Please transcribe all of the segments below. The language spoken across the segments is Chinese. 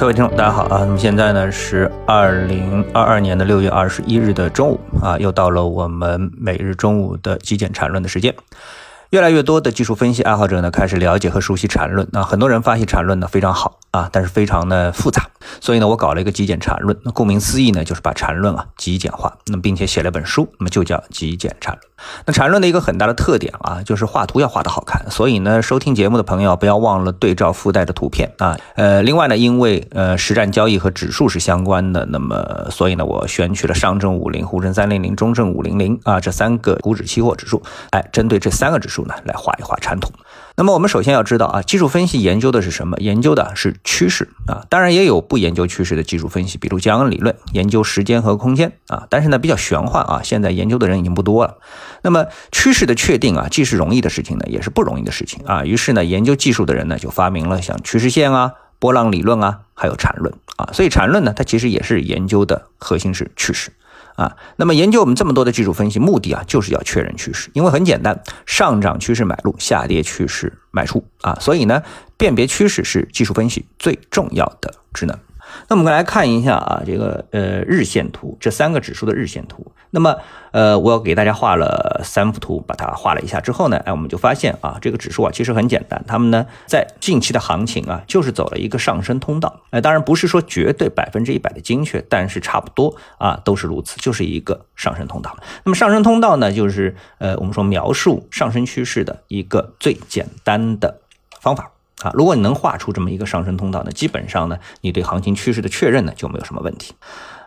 各位听众，大家好啊！那么现在呢是二零二二年的六月二十一日的中午啊，又到了我们每日中午的极简缠论的时间。越来越多的技术分析爱好者呢，开始了解和熟悉缠论。那很多人发现缠论呢非常好啊，但是非常的复杂。所以呢，我搞了一个极简缠论。那顾名思义呢，就是把缠论啊极简化。那么并且写了本书，那么就叫极简缠论。那缠论的一个很大的特点啊，就是画图要画的好看。所以呢，收听节目的朋友不要忘了对照附带的图片啊。呃，另外呢，因为呃实战交易和指数是相关的，那么所以呢，我选取了上证五零、沪深三零零、中证五零零啊这三个股指期货指数，哎，针对这三个指数呢来画一画缠图。那么我们首先要知道啊，技术分析研究的是什么？研究的是趋势啊。当然也有不研究趋势的技术分析，比如江恩理论，研究时间和空间啊。但是呢，比较玄幻啊，现在研究的人已经不多了。那么趋势的确定啊，既是容易的事情呢，也是不容易的事情啊。于是呢，研究技术的人呢，就发明了像趋势线啊、波浪理论啊，还有缠论啊。所以缠论呢，它其实也是研究的核心是趋势。啊，那么研究我们这么多的技术分析，目的啊就是要确认趋势，因为很简单，上涨趋势买入，下跌趋势卖出啊，所以呢，辨别趋势是技术分析最重要的职能。那我们来看一下啊，这个呃日线图，这三个指数的日线图。那么呃，我给大家画了三幅图，把它画了一下之后呢，哎，我们就发现啊，这个指数啊其实很简单，它们呢在近期的行情啊，就是走了一个上升通道。哎，当然不是说绝对百分之一百的精确，但是差不多啊都是如此，就是一个上升通道。那么上升通道呢，就是呃我们说描述上升趋势的一个最简单的方法。啊，如果你能画出这么一个上升通道呢，基本上呢，你对行情趋势的确认呢就没有什么问题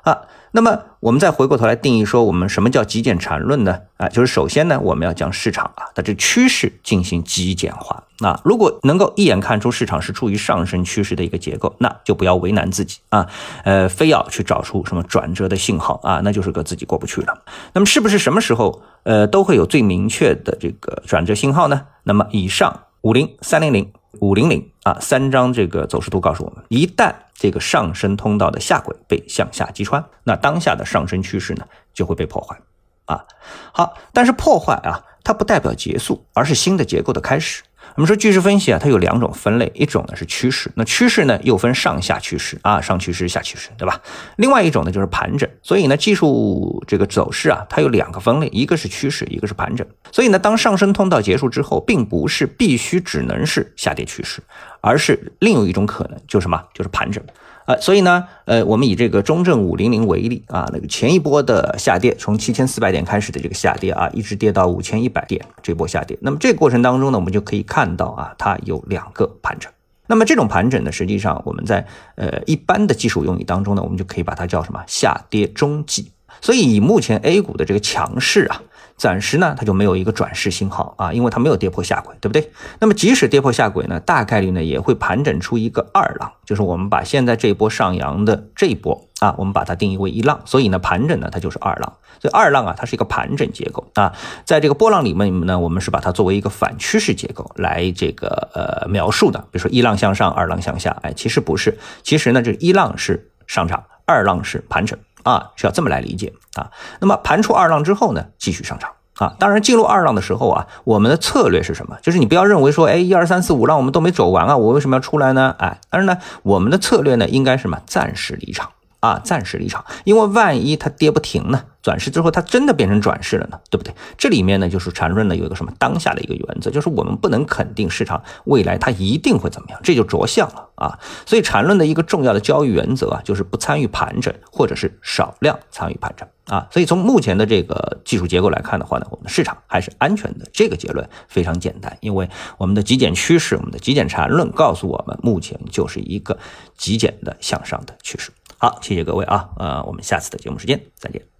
啊。那么我们再回过头来定义说，我们什么叫极简缠论呢？啊，就是首先呢，我们要将市场啊的这趋势进行极简化。那如果能够一眼看出市场是处于上升趋势的一个结构，那就不要为难自己啊，呃，非要去找出什么转折的信号啊，那就是个自己过不去了。那么是不是什么时候呃都会有最明确的这个转折信号呢？那么以上五零三零零。五零零啊，三张这个走势图告诉我们，一旦这个上升通道的下轨被向下击穿，那当下的上升趋势呢就会被破坏啊。好，但是破坏啊，它不代表结束，而是新的结构的开始。我们说趋势分析啊，它有两种分类，一种呢是趋势，那趋势呢又分上下趋势啊，上趋势、下趋势，对吧？另外一种呢就是盘整，所以呢技术这个走势啊，它有两个分类，一个是趋势，一个是盘整。所以呢，当上升通道结束之后，并不是必须只能是下跌趋势，而是另有一种可能，就是什么？就是盘整。啊，所以呢，呃，我们以这个中证五零零为例啊，那个前一波的下跌，从七千四百点开始的这个下跌啊，一直跌到五千一百点这波下跌，那么这个过程当中呢，我们就可以看到啊，它有两个盘整。那么这种盘整呢，实际上我们在呃一般的技术用语当中呢，我们就可以把它叫什么下跌中继。所以以目前 A 股的这个强势啊。暂时呢，它就没有一个转势信号啊，因为它没有跌破下轨，对不对？那么即使跌破下轨呢，大概率呢也会盘整出一个二浪，就是我们把现在这一波上扬的这一波啊，我们把它定义为一浪，所以呢盘整呢它就是二浪，所以二浪啊它是一个盘整结构啊，在这个波浪里面呢，我们是把它作为一个反趋势结构来这个呃描述的，比如说一浪向上，二浪向下，哎，其实不是，其实呢这一浪是上涨，二浪是盘整。啊，是要这么来理解啊。那么盘出二浪之后呢，继续上涨啊。当然进入二浪的时候啊，我们的策略是什么？就是你不要认为说，哎，一二三四五浪我们都没走完啊，我为什么要出来呢？哎，但是呢，我们的策略呢，应该什么？暂时离场啊，暂时离场，因为万一它跌不停呢？转世之后，它真的变成转世了呢，对不对？这里面呢，就是缠论呢有一个什么当下的一个原则，就是我们不能肯定市场未来它一定会怎么样，这就着相了啊。所以缠论的一个重要的交易原则啊，就是不参与盘整，或者是少量参与盘整啊。所以从目前的这个技术结构来看的话呢，我们的市场还是安全的。这个结论非常简单，因为我们的极简趋势，我们的极简缠论告诉我们，目前就是一个极简的向上的趋势。好，谢谢各位啊，呃，我们下次的节目时间再见。